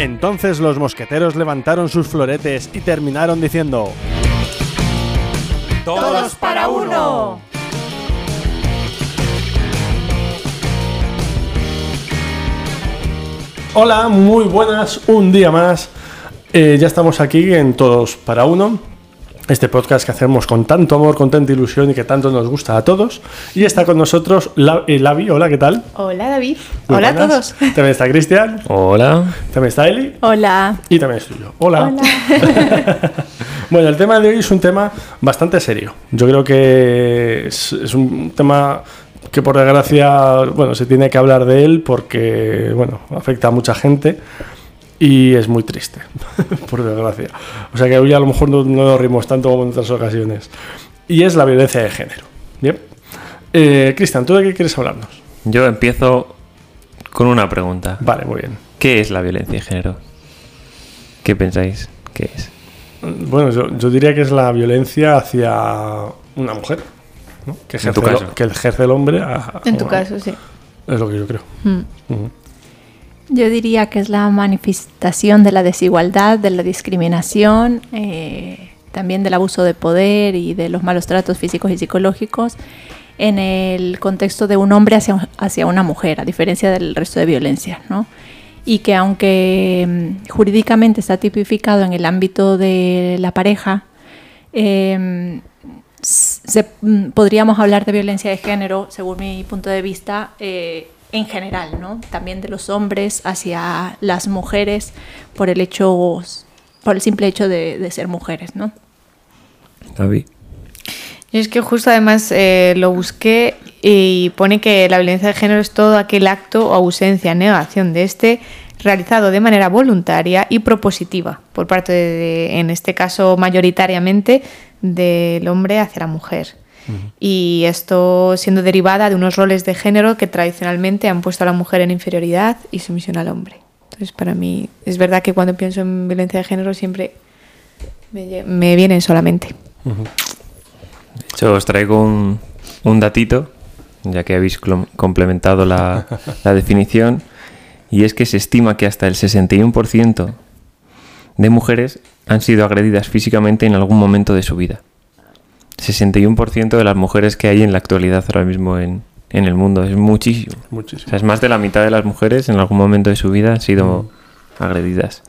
Entonces los mosqueteros levantaron sus floretes y terminaron diciendo... ¡Todos para uno! Hola, muy buenas, un día más. Eh, ya estamos aquí en Todos para Uno, este podcast que hacemos con tanto amor, con tanta ilusión y que tanto nos gusta a todos. Y está con nosotros eh, Lavi, hola, ¿qué tal? Hola David. Muy Hola a buenas. todos. También está Cristian, Hola. también está Eli Hola. y también estoy yo. Hola. bueno, el tema de hoy es un tema bastante serio. Yo creo que es, es un tema que por desgracia, bueno, se tiene que hablar de él porque, bueno, afecta a mucha gente y es muy triste, por desgracia. O sea que hoy a lo mejor no, no nos rimos tanto como en otras ocasiones. Y es la violencia de género. Bien. Eh, Cristian, ¿tú de qué quieres hablarnos? Yo empiezo con una pregunta. Vale, muy bien. ¿Qué es la violencia de género? ¿Qué pensáis que es? Bueno, yo, yo diría que es la violencia hacia una mujer, ¿no? que, En ejerce tu el- caso. que ejerce el hombre. a- En tu caso, sí. Es lo que yo creo. Mm. Yo diría que es la manifestación de la desigualdad, de la discriminación, eh, también del abuso de poder y de los malos tratos físicos y psicológicos en el contexto de un hombre hacia, hacia una mujer, a diferencia del resto de violencias, ¿no? Y que aunque mm, jurídicamente está tipificado en el ámbito de la pareja, eh, se- mm, podríamos hablar de violencia de género, según mi punto de vista, eh, en general, ¿no? También de los hombres hacia las mujeres por el hecho, por el simple hecho de, de ser mujeres, ¿no? David. Yo es que justo además eh, lo busqué y pone que la violencia de género es todo aquel acto o ausencia, negación de este realizado de manera voluntaria y propositiva por parte de, en este caso mayoritariamente, del hombre hacia la mujer. Y esto siendo derivada de unos roles de género que tradicionalmente han puesto a la mujer en inferioridad y sumisión al hombre. Entonces, para mí, es verdad que cuando pienso en violencia de género siempre me, vienen solamente. De hecho, os traigo un, un datito, ya que habéis complementado la, la definición, y es que se estima que hasta el 61% de mujeres han sido agredidas físicamente en algún momento de su vida. 61% de las mujeres que hay en la actualidad ahora mismo en, en el mundo. Es muchísimo. O sea, es más de la mitad de las mujeres en algún momento de su vida han sido agredidas.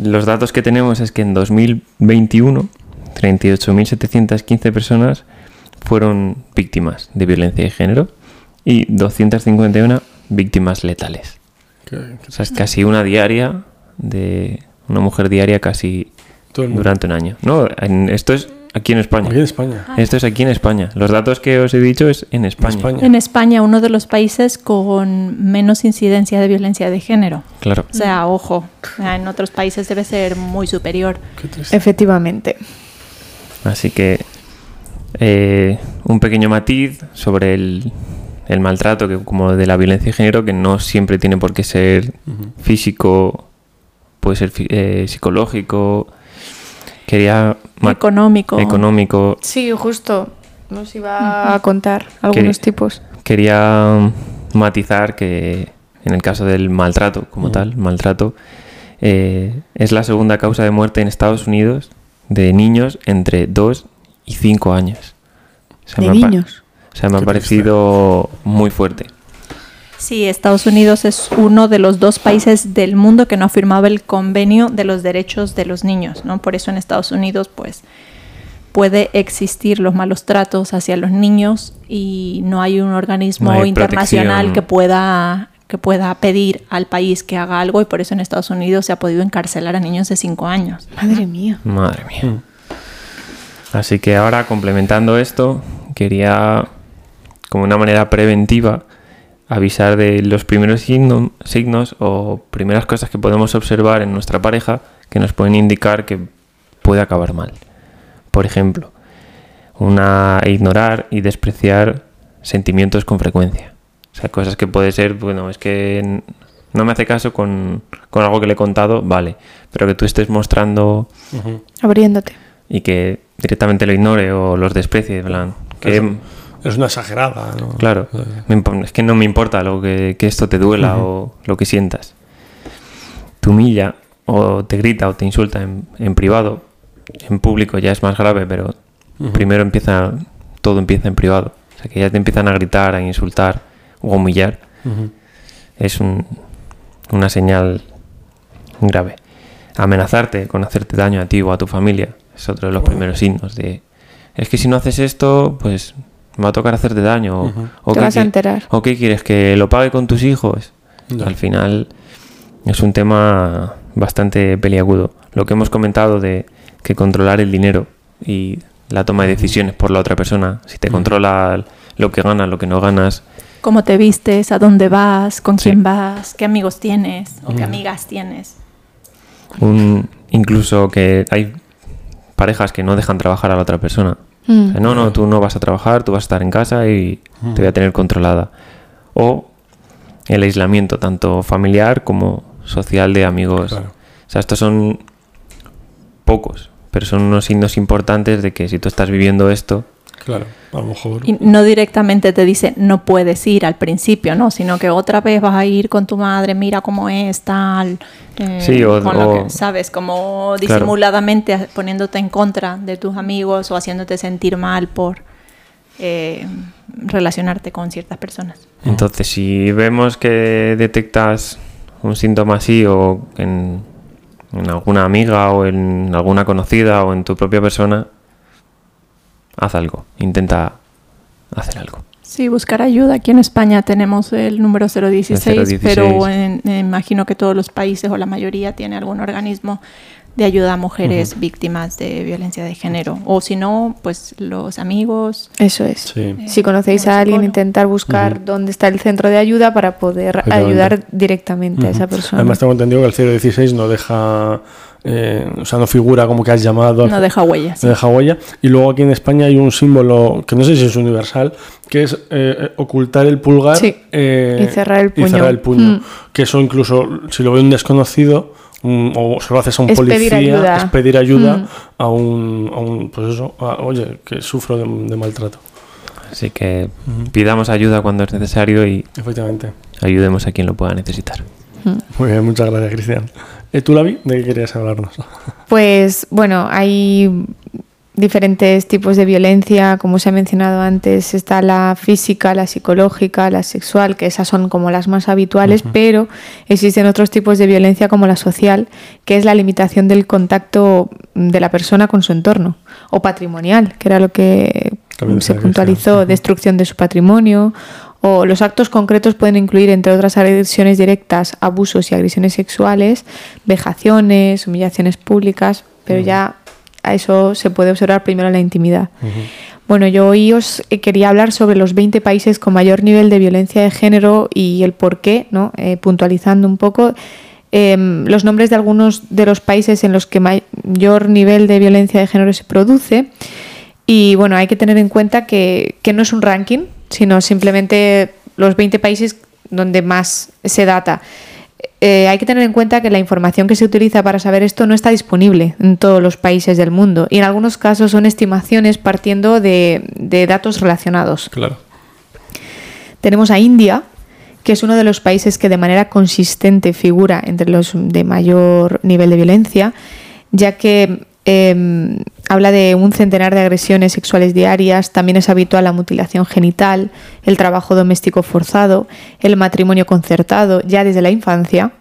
Los datos que tenemos es que en 2021 38.715 personas fueron víctimas de violencia de género y 251 víctimas letales. O sea, es casi una diaria de una mujer diaria casi durante un año. No, en- esto es aquí en España. Aquí en España. Esto es aquí en España. Los datos que os he dicho es en España. España. En España, uno de los países con menos incidencia de violencia de género. Claro. O sea, ojo, en otros países debe ser muy superior. Efectivamente. Así que eh, un pequeño matiz sobre el, el maltrato, que como de la violencia de género, que no siempre tiene por qué ser físico, puede ser eh, psicológico. Quería Económico. económico. Sí, justo. Nos iba a contar algunos tipos. Quería matizar que en el caso del maltrato, como tal, maltrato, eh, es la segunda causa de muerte en Estados Unidos de niños entre 2 y 5 años. O sea, De me ha pa- niños. O sea, me ha parecido muy fuerte. Sí, Estados Unidos es uno de los dos países del mundo que no ha firmado el convenio de los derechos de los niños, ¿no? Por eso en Estados Unidos, pues, puede existir los malos tratos hacia los niños y no hay un organismo No hay internacional protección. que pueda que pueda pedir al país que haga algo y por eso en Estados Unidos se ha podido encarcelar a niños de 5 años. Madre mía. Madre mía. Así que ahora, complementando esto, quería, como una manera preventiva, avisar de los primeros signo- signos o primeras cosas que podemos observar en nuestra pareja que nos pueden indicar que puede acabar mal. Por ejemplo, una ignorar y despreciar sentimientos con frecuencia. O sea, cosas que puede ser, bueno, es que no me hace caso con, con algo que le he contado, vale, pero que tú estés mostrando. Abriéndote. y que directamente lo ignore o los desprecie, en plan, que Eso. Es una exagerada, ¿no? claro, Eh, es que no me importa lo que, que esto te duela o lo que sientas. te humilla o te grita o te insulta en, en privado, en público ya es más grave, pero primero empieza, todo empieza en privado. O sea, que ya te empiezan a gritar, a insultar o a humillar. Es un- una señal grave. Amenazarte con hacerte daño a ti o a tu familia es otro de los primeros signos de... Es que si no haces esto, pues me va a tocar hacerte daño. o- o Te qué vas a enterar. ¿O qué quieres? ¿Que lo pague con tus hijos? Al final es un tema bastante peliagudo. Lo que hemos comentado de que controlar el dinero y la toma de decisiones por la otra persona, si te controla lo que ganas, lo que no ganas, ¿Cómo te vistes? ¿A dónde vas? ¿Con Sí. quién vas? ¿Qué amigos tienes? ¿O qué amigas tienes? un, incluso que hay parejas que no dejan trabajar a la otra persona. Mm. O sea, no, no, tú no vas a trabajar, tú vas a estar en casa y te voy a tener controlada. O el aislamiento, tanto familiar como social de amigos. Claro. O sea, estos son pocos, pero son unos signos importantes de que si tú estás viviendo esto, Claro, a lo mejor. Y no directamente te dice no puedes ir al principio, ¿no? Sino que otra vez vas a ir con tu madre, mira cómo es, tal. eh, Sí, o- con lo o- que, ¿Sabes? Como disimuladamente poniéndote en contra de tus amigos o haciéndote sentir mal por eh, relacionarte con ciertas personas. entonces si vemos que detectas un síntoma así o en, en alguna amiga o en alguna conocida o en tu propia persona, haz algo, intenta hacer algo. Sí, buscar ayuda. Aquí en España tenemos el número 016, El 016. pero en- eh, imagino que todos los países o la mayoría tiene algún organismo de ayuda a mujeres víctimas de violencia de género. O si no, pues los amigos. Eso es. Sí. Si conocéis a alguien, intentar buscar dónde está el centro de ayuda para poder ayudar directamente a esa persona. Además, tengo entendido que el 016 no deja. Eh, o sea, no figura como que has llamado. No deja huellas. no deja huella. Y luego aquí en España hay un símbolo que no sé si es universal, que es eh, ocultar el pulgar Sí. eh, Y cerrar el puño. y cerrar el puño. Mm. Que eso incluso, si lo ve un desconocido, un- o se lo haces a un Es policía, pedir ayuda. es pedir ayuda Mm. a, un, a un, pues eso, a- oye, que sufro de, de maltrato. Así que pidamos ayuda cuando es necesario y Efectivamente. ayudemos a quien lo pueda necesitar. Muy bien, muchas gracias, Cristian. Eh, ¿Tú, Lavi, de qué querías hablarnos? Pues bueno, hay diferentes tipos de violencia, como se ha mencionado antes, está la física, la psicológica, la sexual, que esas son como las más habituales, pero existen otros tipos de violencia como la social, que es la limitación del contacto de la persona con su entorno, o patrimonial, que era lo que También se puntualizó, destrucción de su patrimonio, o los actos concretos pueden incluir, entre otras agresiones directas, abusos y agresiones sexuales, vejaciones, humillaciones públicas, pero ya a eso se puede observar primero en la intimidad. Bueno, yo hoy os eh, quería hablar sobre los 20 países con mayor nivel de violencia de género y el por qué, ¿no? Eh, puntualizando un poco em, los nombres de algunos de los países en los que mayor nivel de violencia de género se produce. Y bueno, hay que tener en cuenta que, que no es un ranking, sino simplemente los 20 países donde más se data. Eh, hay que tener en cuenta que la información que se utiliza para saber esto no está disponible en todos los países del mundo y en algunos casos son estimaciones partiendo de, de datos relacionados. Claro. Tenemos a India, que es uno de los países que de manera consistente figura entre los de mayor nivel de violencia, ya que eh, habla de un centenar de agresiones sexuales diarias, también es habitual la mutilación genital, el trabajo doméstico forzado, el matrimonio concertado ya desde la infancia.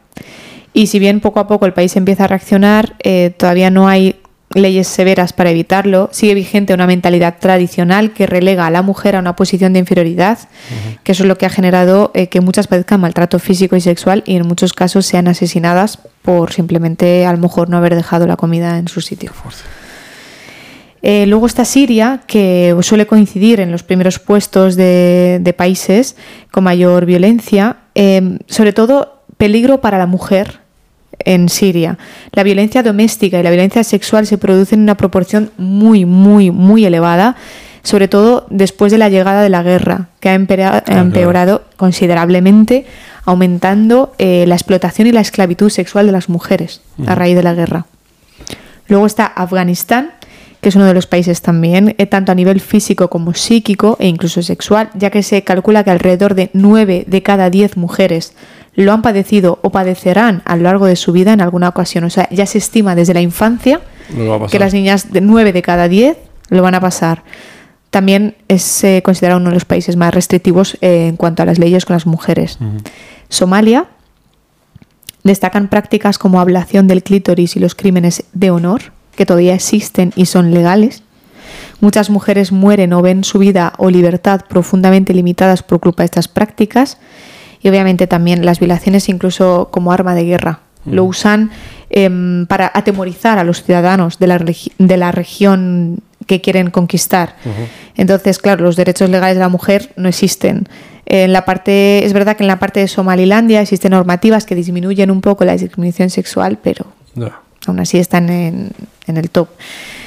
Y si bien poco a poco el país empieza a reaccionar, eh, todavía no hay leyes severas para evitarlo. Sigue vigente una mentalidad tradicional que relega a la mujer a una posición de inferioridad, que eso es lo que ha generado eh, que muchas padezcan maltrato físico y sexual y en muchos casos sean asesinadas por simplemente a lo mejor no haber dejado la comida en su sitio. Eh, luego está Siria, que suele coincidir en los primeros puestos de, de países con mayor violencia, eh, sobre todo peligro para la mujer en Siria. La violencia doméstica y la violencia sexual se producen en una proporción muy, muy, muy elevada, sobre todo después de la llegada de la guerra, que ha empeorado considerablemente, aumentando eh, la explotación y la esclavitud sexual de las mujeres a raíz de la guerra. Luego está Afganistán, que es uno de los países también, eh, tanto a nivel físico como psíquico e incluso sexual, ya que se calcula que alrededor de 9 de cada 10 mujeres lo han padecido o padecerán a lo largo de su vida en alguna ocasión. O sea, ya se estima desde la infancia No que las niñas de 9 de cada 10 lo van a pasar. También es eh, considerado uno de los países más restrictivos eh, en cuanto a las leyes con las mujeres. Somalia destacan prácticas como ablación del clítoris y los crímenes de honor, que todavía existen y son legales. Muchas mujeres mueren o ven su vida o libertad profundamente limitadas por culpa de estas prácticas. Y obviamente también las violaciones incluso como arma de guerra. Lo usan em, para atemorizar a los ciudadanos de la, regi- de la región que quieren conquistar. Entonces, claro, los derechos legales de la mujer no existen. En la parte, es verdad que en la parte de Somalilandia existen normativas que disminuyen un poco la discriminación sexual, pero. Aún así están en, en el top.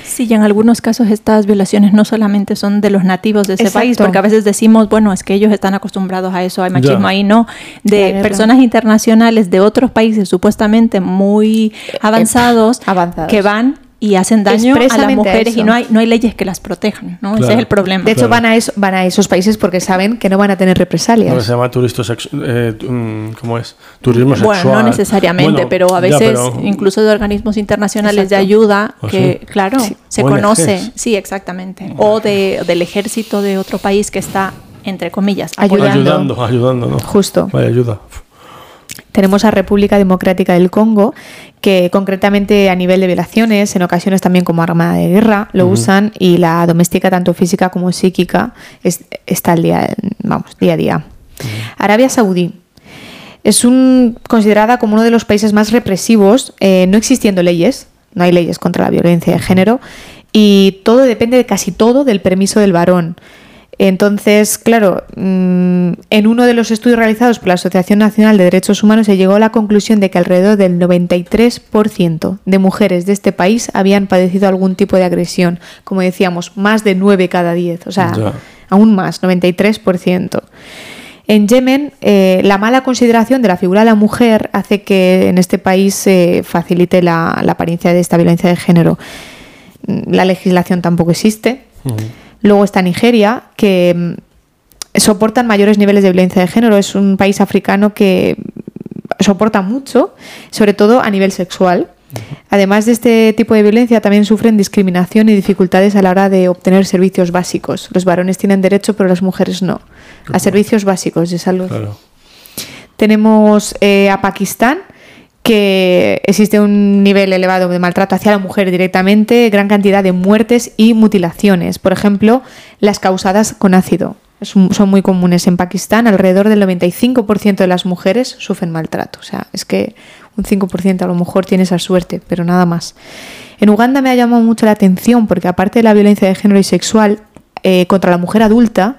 Sí, y en algunos casos estas violaciones no solamente son de los nativos de ese Exacto. país, porque a veces decimos, bueno, es que ellos están acostumbrados a eso, hay machismo Ya. ahí, no, de personas internacionales de otros países supuestamente muy avanzados, avanzados. que van y hacen daño a las a mujeres y no hay, no hay leyes que las protejan, ¿no? Ese es el problema. De hecho, Claro. van, a eso- van a esos países porque saben que no van a tener represalias. se llama eh, mm, ¿Cómo es? Turismo sexual. Bueno, no necesariamente, Bueno, pero a ya, veces pero- incluso de organismos internacionales de ayuda ¿Ah, que, sí? claro, Sí. se ONGs. conoce, sí, exactamente, o de, del ejército de otro país que está, entre comillas, Ayudando. apoyando. Ayudando, ayudando, ¿no? Justo. Vaya ayuda. Tenemos a República Democrática del Congo, que concretamente a nivel de violaciones, en ocasiones también como arma de guerra, lo usan y la doméstica, tanto física como psíquica, es- está al día, vamos, día a día. Arabia Saudí. Es un, considerada como uno de los países más represivos, eh, no existiendo leyes, no hay leyes contra la violencia de género, y todo depende de casi todo del permiso del varón. Entonces, claro, mm, en uno de los estudios realizados por la Asociación Nacional de Derechos Humanos se llegó a la conclusión de que alrededor del 93% de mujeres de este país habían padecido algún tipo de agresión. Como decíamos, más de 9 cada 10, o sea, Ya. aún más, 93%. En Yemen, eh, la mala consideración de la figura de la mujer hace que en este país se facilite la, la apariencia de esta violencia de género. Mm, La legislación tampoco existe. Luego está Nigeria, que mm, soportan mayores niveles de violencia de género. Es un país africano que mm, soporta mucho, sobre todo a nivel sexual. Además de este tipo de violencia, también sufren discriminación y dificultades a la hora de obtener servicios básicos. Los varones tienen derecho, pero las mujeres no. A servicios básicos de salud. Claro. Tenemos eh, a Pakistán, que existe un nivel elevado de maltrato hacia la mujer directamente, gran cantidad de muertes y mutilaciones. Por ejemplo, las causadas con ácido. Son muy comunes en Pakistán. Alrededor del 95% de las mujeres sufren maltrato. O sea, es que un 5% a lo mejor tiene esa suerte, pero nada más. En Uganda me ha llamado mucho la atención porque aparte de la violencia de género y sexual eh, contra la mujer adulta,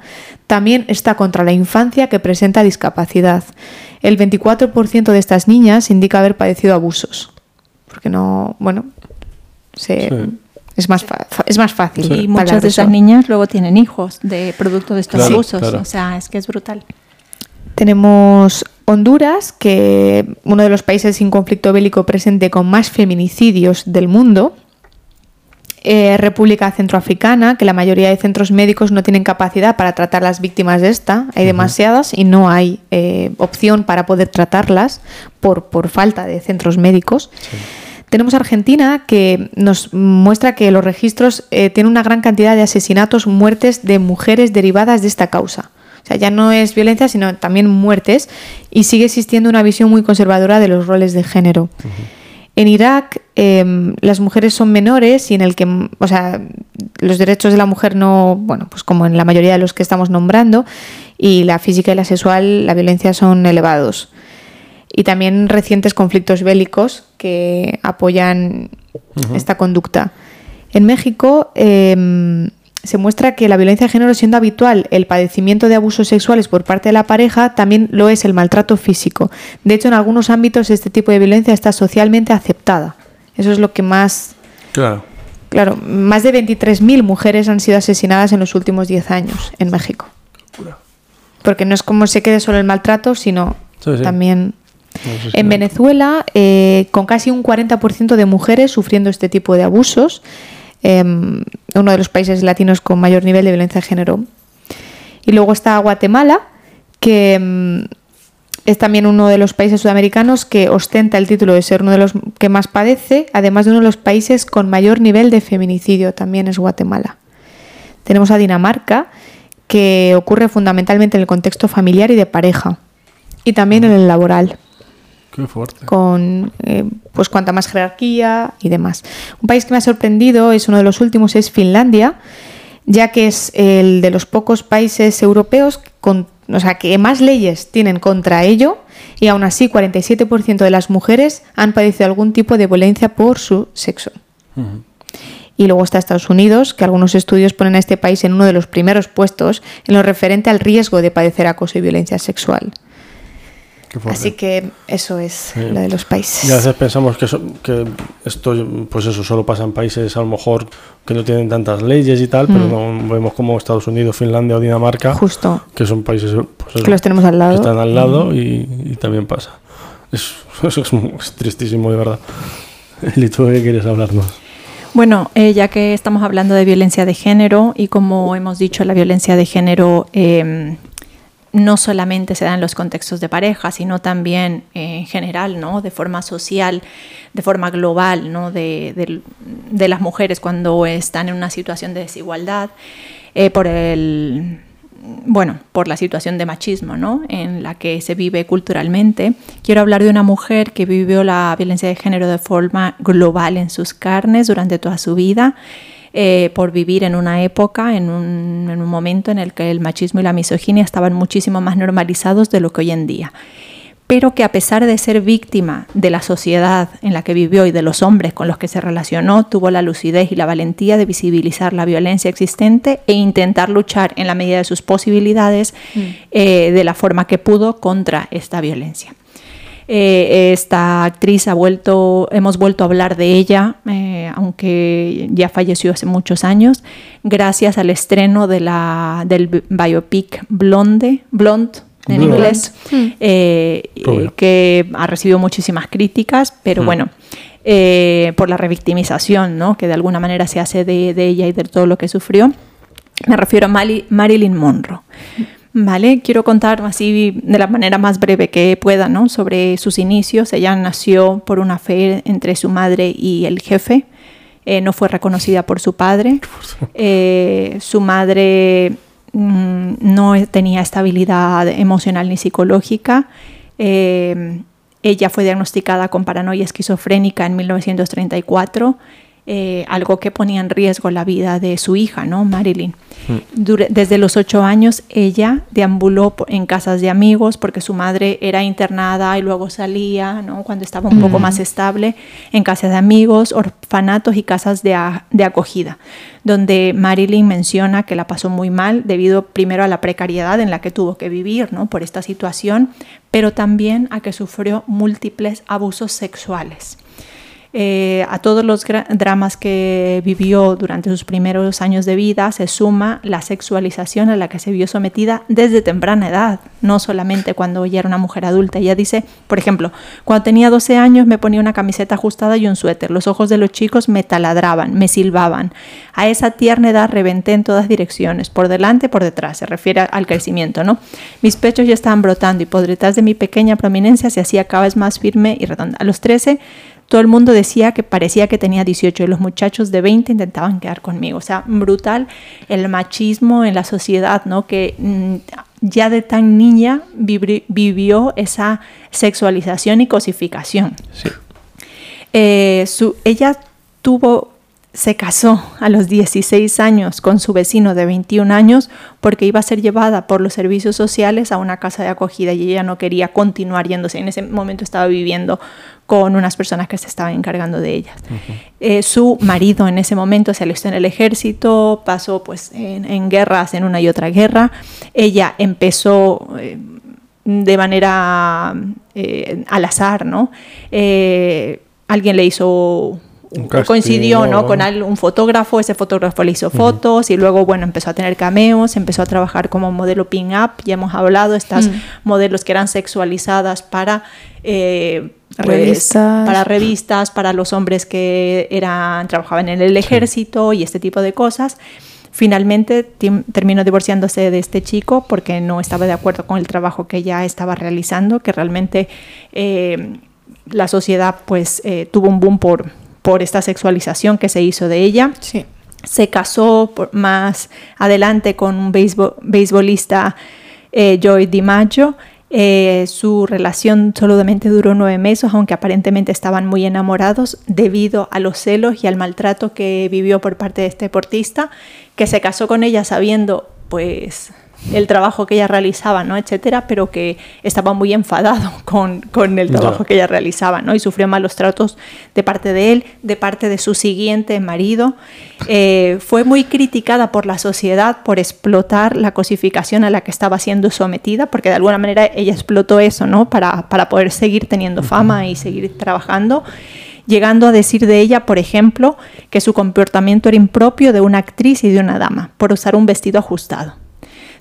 también está contra la infancia que presenta discapacidad. El 24% de estas niñas indica haber padecido abusos. Porque no, bueno, se- Sí. es, más es más fácil. Y muchas de esas niñas luego tienen hijos de producto de estos Claro, abusos. claro. O sea, es que es brutal. Tenemos Honduras, que uno de los países sin conflicto bélico presente con más feminicidios del mundo. Eh, República Centroafricana, que la mayoría de centros médicos no tienen capacidad para tratar las víctimas de esta. Hay demasiadas y no hay eh, opción para poder tratarlas por, por falta de centros médicos. Tenemos Argentina, que nos muestra que los registros eh, tienen una gran cantidad de asesinatos, muertes de mujeres derivadas de esta causa. O sea, ya no es violencia, sino también muertes, y sigue existiendo una visión muy conservadora de los roles de género. En Irak, eh, las mujeres son menores y en el que, o sea, los derechos de la mujer no, bueno, pues como en la mayoría de los que estamos nombrando, y la física y la sexual, la violencia son elevados. Y también recientes conflictos bélicos que apoyan esta conducta. En México eh, se muestra que la violencia de género, siendo habitual el padecimiento de abusos sexuales por parte de la pareja, también lo es el maltrato físico. De hecho, en algunos ámbitos este tipo de violencia está socialmente aceptada. Eso es lo que más... Claro. Claro, más de 23.000 mujeres han sido asesinadas en los últimos 10 años en México. Porque no es como se quede solo el maltrato, sino Sí, sí. también... No En. Venezuela, eh, con casi un 40% de mujeres sufriendo este tipo de abusos, eh, uno de los países latinos con mayor nivel de violencia de género. Y luego está Guatemala, que mm, es también uno de los países sudamericanos que ostenta el título de ser uno de los que más padece, además de uno de los países con mayor nivel de feminicidio, también es Guatemala. Tenemos a Dinamarca, que ocurre fundamentalmente en el contexto familiar y de pareja, y también en el laboral. Qué fuerte. Con eh, pues cuanta más jerarquía y demás. Un país que me ha sorprendido, es uno de los últimos, es Finlandia, ya que es el de los pocos países europeos con, o sea, que más leyes tienen contra ello y aún así 47% de las mujeres han padecido algún tipo de violencia por su sexo. Y luego está Estados Unidos, que algunos estudios ponen a este país en uno de los primeros puestos en lo referente al riesgo de padecer acoso y violencia sexual. Así que eso es lo de los países. Y a veces pensamos que, que esto, pues eso, solo pasa en países a lo mejor que no tienen tantas leyes y tal, pero mm. no, vemos como Estados Unidos, Finlandia o Dinamarca, Justo. que son países pues que los tenemos al lado. están al lado y, también pasa. eso es, tristísimo, de verdad. ¿Y tú qué quieres hablarnos? Bueno, eh, ya que estamos hablando de violencia de género y como hemos dicho, la violencia de género eh, no solamente se da en los contextos de pareja, sino también eh, en general, ¿no? de forma social, de forma global, ¿no? de, las mujeres cuando están en una situación de desigualdad, eh, por el bueno, por la situación de machismo ¿no? en la que se vive culturalmente. Quiero hablar de una mujer que vivió la violencia de género de forma global en sus carnes durante toda su vida eh, por vivir en una época, en un, en un momento en el que el machismo y la misoginia estaban muchísimo más normalizados de lo que hoy en día pero que a pesar de ser víctima de la sociedad en la que vivió y de los hombres con los que se relacionó, tuvo la lucidez y la valentía de visibilizar la violencia existente e intentar luchar en la medida de sus posibilidades mm. eh, de la forma que pudo contra esta violencia. Eh, esta actriz ha vuelto, hemos vuelto a hablar de ella, eh, aunque ya falleció hace muchos años, gracias al estreno de la, del biopic Blonde, Blonde en inglés, mm. eh, que ha recibido muchísimas críticas, pero mm. bueno, por la revictimización ¿no? que de alguna manera se hace de, de, ella y de todo lo que sufrió. Me refiero a Marilyn Monroe. Vale, quiero contar así de la manera más breve que pueda, ¿no? Sobre sus inicios. Ella nació por una fe entre su madre y el jefe. Eh, no fue reconocida por su padre. Eh, su madre mm, no tenía estabilidad emocional ni psicológica. Eh, ella fue diagnosticada con paranoia esquizofrénica en 1934 eh, algo que ponía en riesgo la vida de su hija, ¿no? Marilyn. Mm. desde los ocho años ella deambuló en casas de amigos porque su madre era internada y luego salía, ¿no? Cuando estaba un poco mm. más estable, en casas de amigos, orfanatos y casas de, de acogida, donde Marilyn menciona que la pasó muy mal debido primero a la precariedad en la que tuvo que vivir, ¿no? Por esta situación, pero también a que sufrió múltiples abusos sexuales. Eh, a todos los dramas que vivió durante sus primeros años de vida se suma la sexualización a la que se vio sometida desde temprana edad, no solamente cuando ella era una mujer adulta. Ella dice, por ejemplo, cuando tenía 12 años me ponía una camiseta ajustada y un suéter, los ojos de los chicos me taladraban, me silbaban. A esa tierna edad reventé en todas direcciones, por delante, por detrás, se refiere al crecimiento, ¿no? Mis pechos ya estaban brotando y por detrás de mi pequeña prominencia se hacía cada vez más firme y redonda. A los 13 todo el mundo decía que parecía que tenía 18 y los muchachos de 20 intentaban quedar conmigo. O sea, brutal el machismo en la sociedad, ¿no? Que mm, ya de tan niña vivió esa sexualización y cosificación. Sí. Eh, su, ella tuvo se casó a los 16 años con su vecino de 21 años porque iba a ser llevada por los servicios sociales a una casa de acogida y ella no quería continuar yéndose. En ese momento estaba viviendo con unas personas que se estaban encargando de ella. Eh, su marido en ese momento se alistó en el ejército, pasó pues en, guerras, en una y otra guerra. Ella empezó eh, de manera eh, al azar, ¿no? alguien le hizo coincidió ¿no? con un fotógrafo, ese fotógrafo le hizo fotos y luego, bueno, empezó a tener cameos, empezó a trabajar como modelo pin-up, ya hemos hablado, estas modelos que eran sexualizadas para, eh, pues, revistas. para revistas, para los hombres que eran, trabajaban en el ejército y este tipo de cosas. Finalmente terminó divorciándose de este chico porque no estaba de acuerdo con el trabajo que ella estaba realizando, que realmente eh, la sociedad pues eh, tuvo un boom por, por esta sexualización que se hizo de ella. Sí. Se casó más adelante con un beisbolista eh, Joy DiMaggio eh, su relación solamente duró nueve meses, aunque aparentemente estaban muy enamorados debido a los celos y al maltrato que vivió por parte de este deportista, que se casó con ella sabiendo pues el trabajo que ella realizaba, ¿no? etcétera, pero que estaba muy enfadado con, con el trabajo que ella realizaba, ¿no? Y sufrió malos tratos de parte de él, de parte de su siguiente marido. Eh, fue muy criticada por la sociedad por explotar la cosificación a la que estaba siendo sometida, porque de alguna manera ella explotó eso, ¿no? Para, para poder seguir teniendo fama y seguir trabajando llegando a decir de ella, por ejemplo, que su comportamiento era impropio de una actriz y de una dama, por usar un vestido ajustado.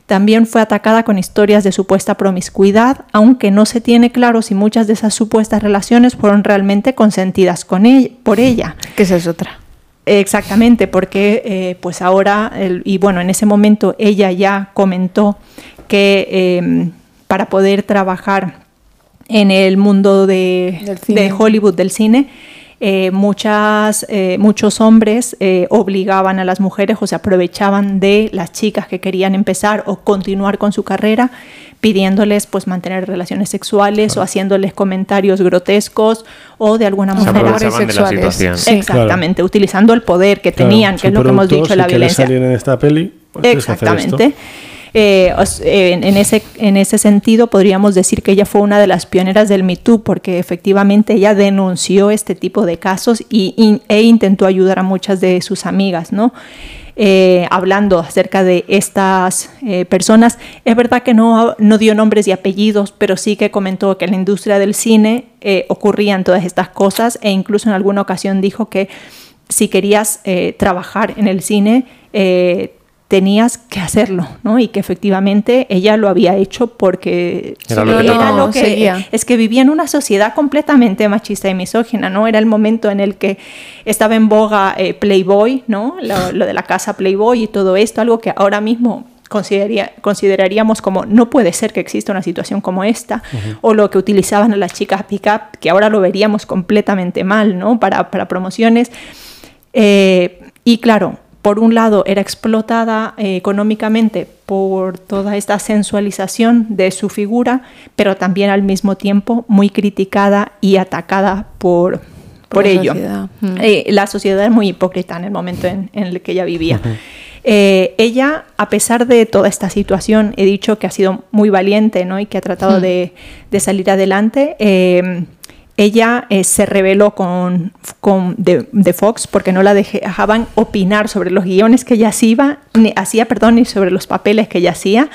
También fue atacada con historias de supuesta promiscuidad, aunque no se tiene claro si muchas de esas supuestas relaciones fueron realmente consentidas con por ella. Que esa es otra. Exactamente, porque eh, pues ahora, y bueno, en ese momento ella ya comentó que em, para poder trabajar en el mundo de, de Hollywood, del cine, eh, muchas, eh, muchos hombres eh, obligaban a las mujeres o se aprovechaban de las chicas que querían empezar o continuar con su carrera pidiéndoles pues mantener relaciones sexuales o haciéndoles comentarios grotescos o de alguna manera sexuales. Exactamente, utilizando el poder que tenían, que es lo que hemos dicho la violencia. en esta peli, pues, Exactamente. Eh, en, ese, en ese sentido, podríamos decir que ella fue una de las pioneras del Me porque efectivamente ella denunció este tipo de casos y, e intentó ayudar a muchas de sus amigas, ¿no? Eh, hablando acerca de estas eh, personas. Es verdad que no, no, dio nombres y apellidos, pero sí que comentó que en la industria del cine ocurrían todas estas cosas e incluso en alguna ocasión dijo que si querías trabajar en el cine, tenías que hacerlo, ¿no? Y que efectivamente ella lo había hecho porque era lo que, es que vivía en una sociedad completamente machista y misógina, ¿no? Era el momento en el que estaba en boga eh, Playboy, ¿no? Lo, de la casa Playboy y todo esto, algo que ahora mismo consideraría, consideraríamos como no puede ser que exista una situación como esta, o lo que utilizaban a las chicas pick-up, que ahora lo veríamos completamente mal, ¿no? Para, para promociones. Eh, y claro, por un lado, era explotada eh, económicamente por toda esta sensualización de su figura, pero también al mismo tiempo muy criticada y atacada por, por, ello. Mm. Eh, la sociedad es muy hipócrita en el momento en, el que ella vivía. Eh, ella, a pesar de toda esta situación, he dicho que ha sido muy valiente ¿no? y que ha tratado mm. de, de, salir adelante ella eh, se rebeló con, con de, Fox porque no la dejaban opinar sobre los guiones que ella hacía, ni, hacía perdón, ni sobre los papeles que ella hacía.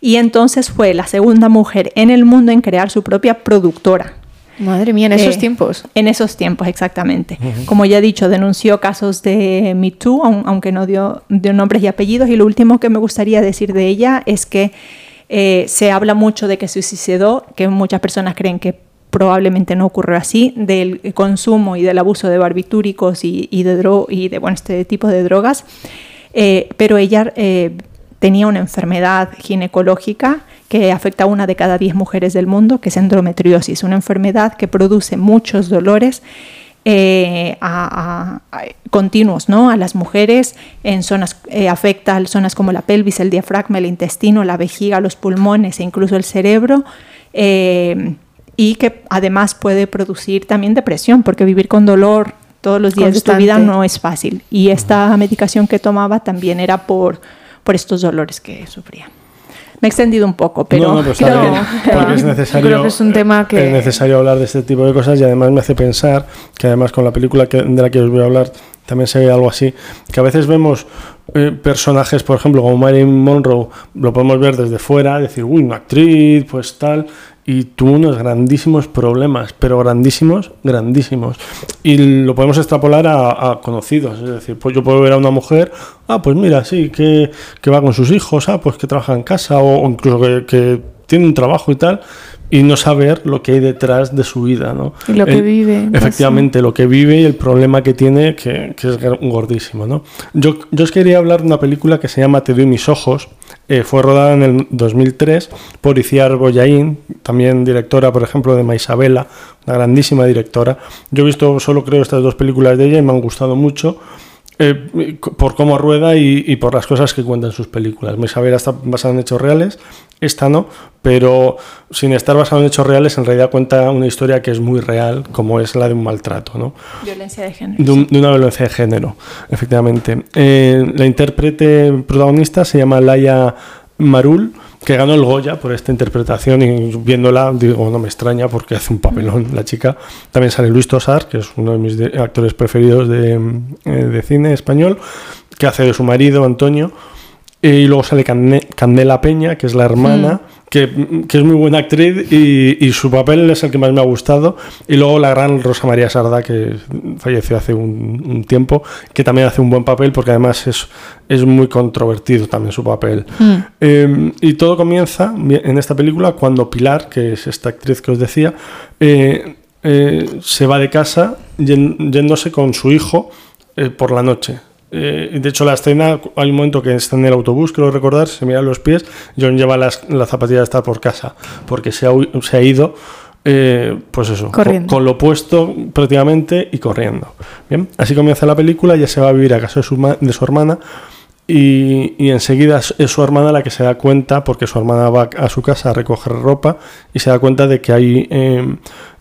Y entonces fue la segunda mujer en el mundo en crear su propia productora. Madre mía, en esos eh, tiempos. En esos tiempos, exactamente. Como ya he dicho, denunció casos de Me Too, aunque no dio, nombres y apellidos. Y lo último que me gustaría decir de ella es que eh, se habla mucho de que se suicidó, que muchas personas creen que probablemente no ocurrió así, del consumo y del abuso de barbitúricos y, de, y de bueno, este tipo de drogas, eh, pero ella eh, tenía una enfermedad ginecológica que afecta a una de cada diez mujeres del mundo, que es endometriosis, una enfermedad que produce muchos dolores eh, continuos ¿no? a las mujeres en zonas afecta a zonas como la pelvis, el diafragma, el intestino, la vejiga, los pulmones e incluso el cerebro y que además puede producir también depresión, porque vivir con dolor todos los días de tu vida no es fácil. Y esta medicación que tomaba también era por, por estos dolores que sufría. Me he extendido un poco, pero, no, porque es necesario, creo que es un tema que... es necesario hablar de este tipo de cosas y además me hace pensar que además con la película que, de la que os voy a hablar también se ve algo así, que a veces vemos eh, personajes, por ejemplo, como Marilyn Monroe, lo podemos ver desde fuera, decir, uy, una actriz, pues tal, y tuvo unos grandísimos problemas, pero grandísimos, grandísimos. Y lo podemos extrapolar a, conocidos, es decir, pues yo puedo ver a una mujer, ah, pues mira, sí, que, que va con sus hijos, ah, pues que trabaja en casa o, incluso que, que, tiene un trabajo y tal, y no saber lo que hay detrás de su vida, ¿no? Y lo que El- vive. Efectivamente, lo que vive y el problema que tiene, que, que es gordísimo, ¿no? Yo, yo os quería hablar de una película que se llama Te doy mis ojos. Eh, fue rodada en el 2003 por Iciar Boyaín, también directora, por ejemplo, de Maisabela, una grandísima directora. Yo he visto solo, creo, estas dos películas de ella y me han gustado mucho. Eh, por cómo rueda y, y por las cosas que cuenta en sus películas. Maisabela está basada en hechos reales, esta no, pero sin estar basada en hechos reales, en realidad cuenta una historia que es muy real, como es la de un maltrato, ¿no? Violencia de género. De, un- de una violencia de género, efectivamente. Eh, la intérprete protagonista se llama Laia Marul, que ganó el Goya por esta interpretación y viéndola digo, no me extraña porque hace un papelón la chica. También sale Luis Tosar, que es uno de mis actores preferidos de, eh, de cine español, que hace de su marido, Antonio. Y luego sale Cande- Candela Peña, que es la hermana, que, que es muy buena actriz y, y su papel es el que más me ha gustado. Y luego la gran Rosa María Sarda, que falleció hace un, un tiempo, que también hace un buen papel porque además es, es muy controvertido también su papel. Eh, y todo comienza en esta película cuando Pilar, que es esta actriz que os decía, eh, eh, se va de casa yéndose con su hijo eh, por la noche. Eh, de hecho, la escena, hay un momento que está en el autobús, creo recordar, se mira los pies, John lleva las, la zapatilla de estar por casa, porque se ha, se ha ido, eh, pues eso, con, Corriendo. con lo puesto prácticamente y corriendo. Bien, así comienza la película, ya se va a vivir a casa de su, de su hermana y, y enseguida es, es su hermana la que se da cuenta, porque su hermana va a su casa a recoger ropa y se da cuenta de que hay eh,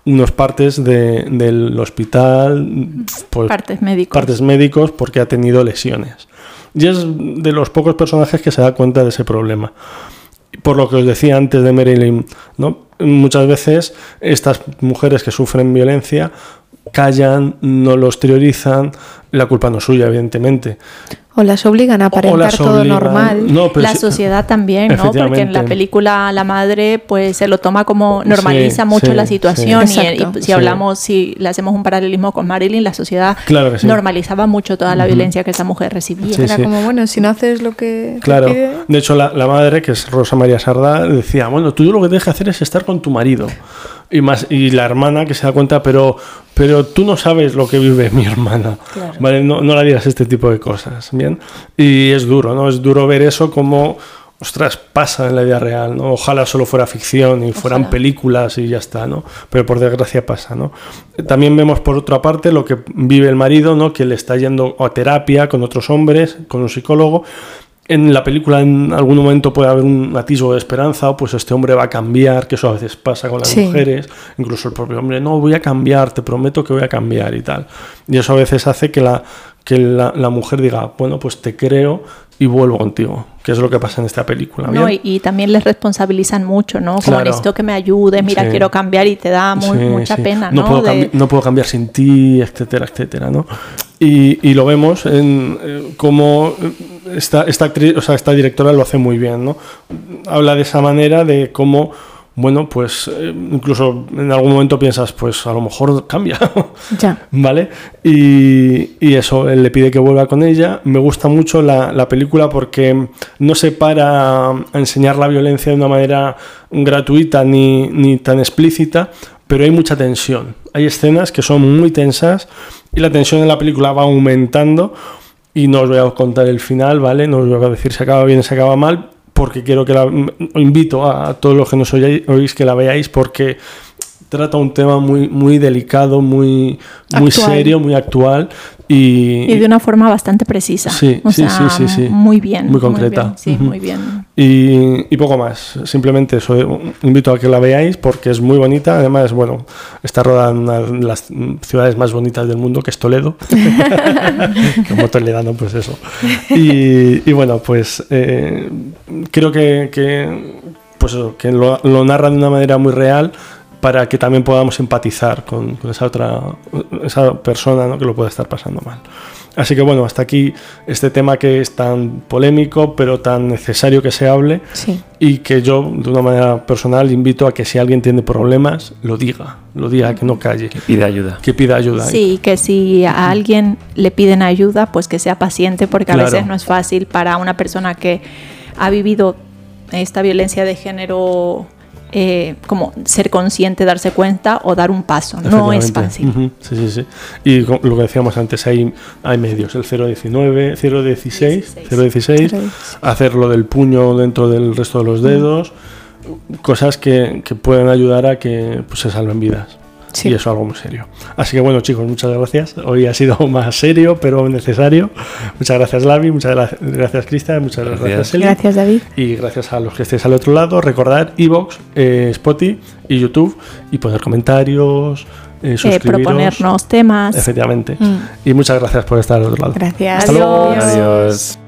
unos partes de- del hospital, pues, Partes médicos. partes médicos porque ha tenido lesiones. Y es de los pocos personajes que se da cuenta de ese problema. Por lo que os decía antes de Marilyn, ¿no? muchas veces estas mujeres que sufren violencia callan, no lo exteriorizan, la culpa no es suya, evidentemente. O las obligan a aparentar las todo normal. No, pero la sí- sociedad también, ¿no? Porque en la película la madre pues se lo toma como normaliza Sí, mucho sí, la situación sí. y, si Sí. hablamos, si le hacemos un paralelismo con Marilyn, la sociedad Claro que sí. normalizaba mucho toda la violencia que esa mujer recibía. Sí, Era sí. como, bueno, si no haces lo que te Claro, pide- de hecho la, la madre, que es Rosa María Sardá, decía, bueno, tú lo que tienes que hacer es estar con tu marido. Y, más, y la hermana que se da cuenta, pero, pero tú no sabes lo que vive mi hermana. ¿vale? No, no le digas este tipo de cosas, ¿bien? Y es duro, ¿no? Es duro ver eso como, ostras, pasa en la vida real, ¿no? Ojalá solo fuera ficción y fueran películas y ya está, ¿no? Pero por desgracia pasa, ¿no? También vemos por otra parte lo que vive el marido, ¿no? Que le está yendo a terapia con otros hombres, con un psicólogo. En la película en algún momento puede haber un atisbo de esperanza, o pues este hombre va a cambiar, que eso a veces pasa con las Sí. mujeres, incluso el propio hombre, no, voy a cambiar, te prometo que voy a cambiar y tal. Y eso a veces hace que la, que la, la mujer diga, bueno, pues te creo y vuelvo contigo, que es lo que pasa en esta película. No, ¿bien? y, y también les responsabilizan mucho, ¿no? Como Claro. necesito que me ayudes, mira, Sí. quiero cambiar y te da Sí, mucha sí. pena, no ¿no? Puedo De- no puedo cambiar sin ti, etcétera, etcétera, ¿no? Y, y lo vemos en eh, cómo eh, esta, esta actriz, o sea, esta directora lo hace muy bien, ¿no? Habla de esa manera de cómo, bueno, pues eh, incluso en algún momento piensas, pues a lo mejor cambia. Ya. ¿Vale? Y, y eso, él le pide que vuelva con ella. Me gusta mucho la, la película porque no se para a enseñar la violencia de una manera gratuita ni, ni tan explícita, pero hay mucha tensión. Hay escenas que son muy tensas y la tensión en la película va aumentando. Y no os voy a contar el final, ¿vale? No os voy a decir si acaba bien, si acaba mal, porque quiero que la invito a todos los que nos oyáis- oís que la veáis porque trata un tema muy muy delicado, muy muy Actual. serio, muy actual y, Y de una forma bastante precisa. Sí, o sí, sea, sí, sí, sí. Muy bien. Muy concreta. bien, sí, muy bien. y- y poco más. Simplemente eso, invito a que la veáis porque es muy bonita. Además, bueno, está rodada en una de las ciudades más bonitas del mundo, que es Toledo. Como toledano, pues eso. Y, y bueno, pues eh, creo que, que, pues eso, que lo, lo narra de una manera muy real para que también podamos empatizar con, con esa otra esa persona ¿no? que lo puede estar pasando mal. Así que bueno, hasta aquí este tema que es tan polémico, pero tan necesario que se hable Sí. y que yo, de una manera personal, invito a que si alguien tiene problemas, lo diga, lo diga, que no calle, Pide ayuda. que pida ayuda. Sí, que si a alguien le piden ayuda, pues que sea paciente, porque a Claro. veces no es fácil para una persona que ha vivido esta violencia de género eh, como ser consciente, darse cuenta o dar un paso. No es fácil. Uh Sí, sí, sí. Y lo que decíamos antes, hay, hay medios, el 019, 016, 016, hacerlo del puño dentro del resto de los dedos, cosas que, que pueden ayudar a que pues, se salven vidas. Y eso es algo muy serio. Así que bueno, chicos, muchas gracias. Hoy ha sido más serio, pero necesario. Muchas gracias, Lavi. Muchas gracias, Cristian. Muchas gracias, Eli. Gracias, David. Y gracias a los que estéis al otro lado. Recordad Evox, eh, Spotify y YouTube y poner comentarios. Eh, eh proponernos temas. Efectivamente. Mm. Y muchas gracias por estar al otro lado. Gracias. Hasta luego. Adiós.